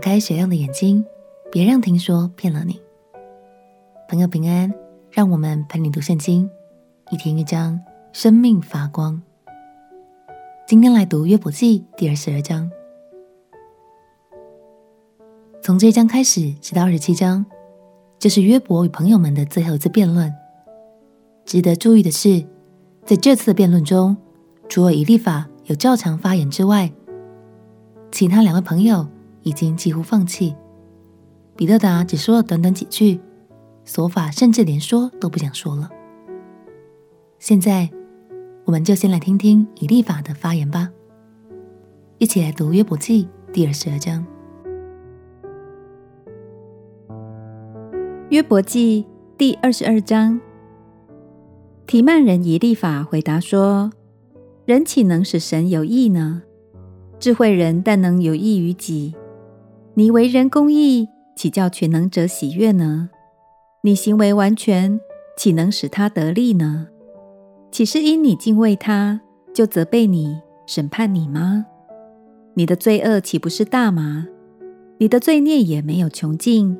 开雪亮的眼睛，别让听说骗了你。朋友平安，让我们陪你读圣经，一天一章，生命发光。今天来读约伯记第二十二章。从这一章开始，直到二十七章，就是约伯与朋友们的最后一次辩论。值得注意的是，在这次的辩论中，除了以利法有照常发言之外，其他两位朋友已经几乎放弃。比勒达只说了短短几句，索法甚至连说都不想说了。现在，我们就先来听听以利法的发言吧。一起来读约伯记第二十二章。约伯记第二十二章。提曼人以利法回答说：“人岂能使神有益呢？智慧人但能有益于己。你为人公义，岂叫全能者喜悦呢？你行为完全，岂能使他得利呢？岂是因你敬畏他，就责备你、审判你吗？你的罪恶岂不是大吗？你的罪孽也没有穷尽，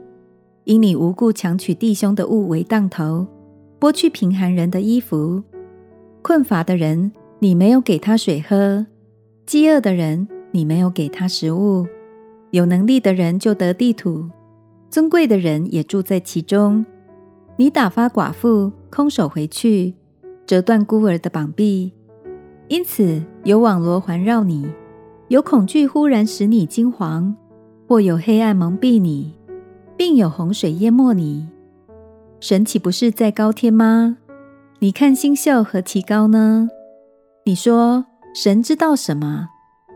因你无故强取弟兄的物为当头。”剥去贫寒人的衣服，困乏的人，你没有给他水喝；饥饿的人，你没有给他食物。有能力的人就得地土，尊贵的人也住在其中。你打发寡妇空手回去，折断孤儿的膀臂。因此有网罗环绕你，有恐惧忽然使你惊惶，或有黑暗蒙蔽你，并有洪水淹没你。神岂不是在高天吗？你看星宿何其高呢？你说神知道什么？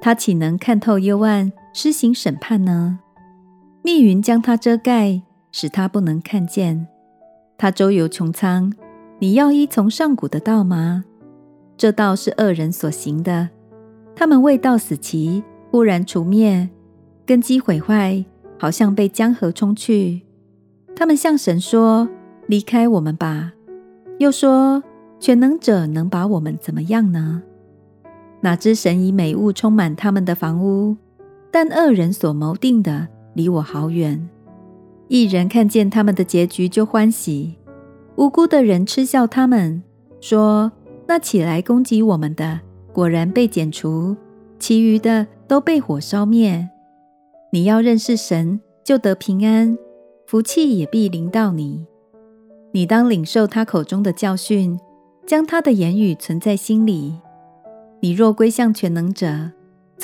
他岂能看透幽暗，施行审判呢？密云将他遮盖，使他不能看见。他周游穹苍，你要依从上古的道吗？这道是恶人所行的，他们未到死期，忽然除灭，根基毁坏，好像被江河冲去。他们向神说。离开我们吧！又说，全能者能把我们怎么样呢？哪知神以美物充满他们的房屋，但恶人所谋定的离我好远。一人看见他们的结局就欢喜，无辜的人嗤笑他们，说：那起来攻击我们的，果然被剪除；其余的都被火烧灭。你要认识神，就得平安，福气也必临到你。你当领受他口中的教训，将他的言语存在心里。你若归向全能者，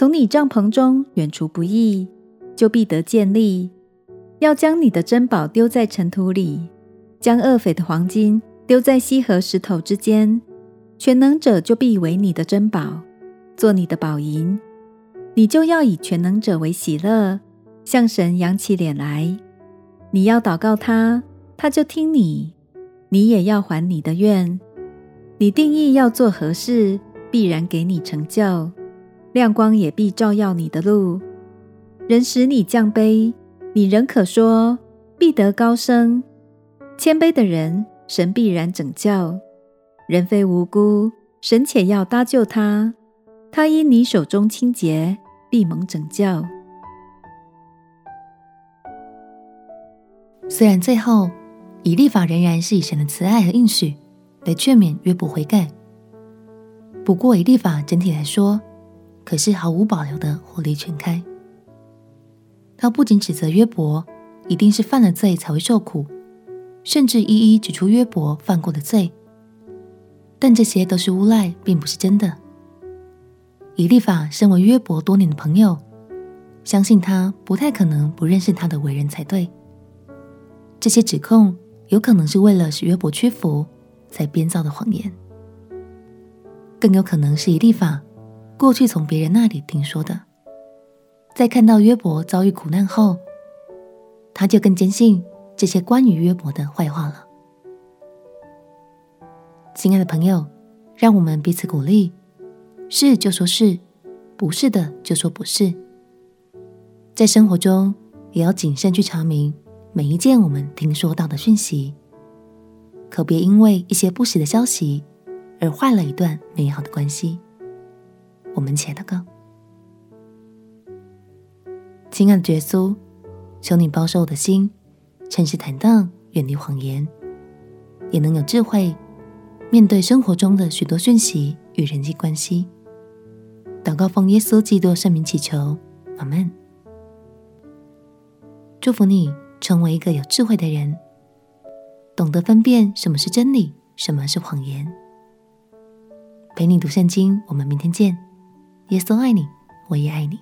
从你帐篷中远除不义，就必得建立。要将你的珍宝丢在尘土里，将恶匪的黄金丢在溪和石头之间。全能者就必为你的珍宝，做你的宝银。你就要以全能者为喜乐，向神扬起脸来。你要祷告他，他就听你。你也要还你的愿，你定义要做何事，必然给你成就，亮光也必照耀你的路。人使你降卑，你仍可说必得高升。谦卑的人，神必然拯救。人非无辜，神且要搭救他。他因你手中清洁，必蒙拯救。虽然最后。以立法仍然是以神的慈爱和应许来劝勉约伯悔改。不过，以立法整体来说，可是毫无保留的火力全开。他不仅指责约伯一定是犯了罪才会受苦，甚至一一指出约伯犯过的罪。但这些都是诬赖，并不是真的。以利法身为约伯多年的朋友，相信他不太可能不认识他的为人才对。这些指控。有可能是为了使约伯屈服才编造的谎言，更有可能是以利法过去从别人那里听说的。在看到约伯遭遇苦难后，他就更坚信这些关于约伯的坏话了。亲爱的朋友，让我们彼此鼓励，是就说是，不是的就说不是。在生活中也要谨慎去查明。每一件我们听说到的讯息，可别因为一些不实的消息而坏了一段美好的关系。我们前祷告，亲爱的耶稣，求你保守我的心，诚实坦荡，远离谎言，也能有智慧面对生活中的许多讯息与人际关系。祷告奉耶稣基督圣名祈求，阿门。祝福你成为一个有智慧的人，懂得分辨什么是真理，什么是谎言。陪你读圣经，我们明天见。耶稣爱你，我也爱你。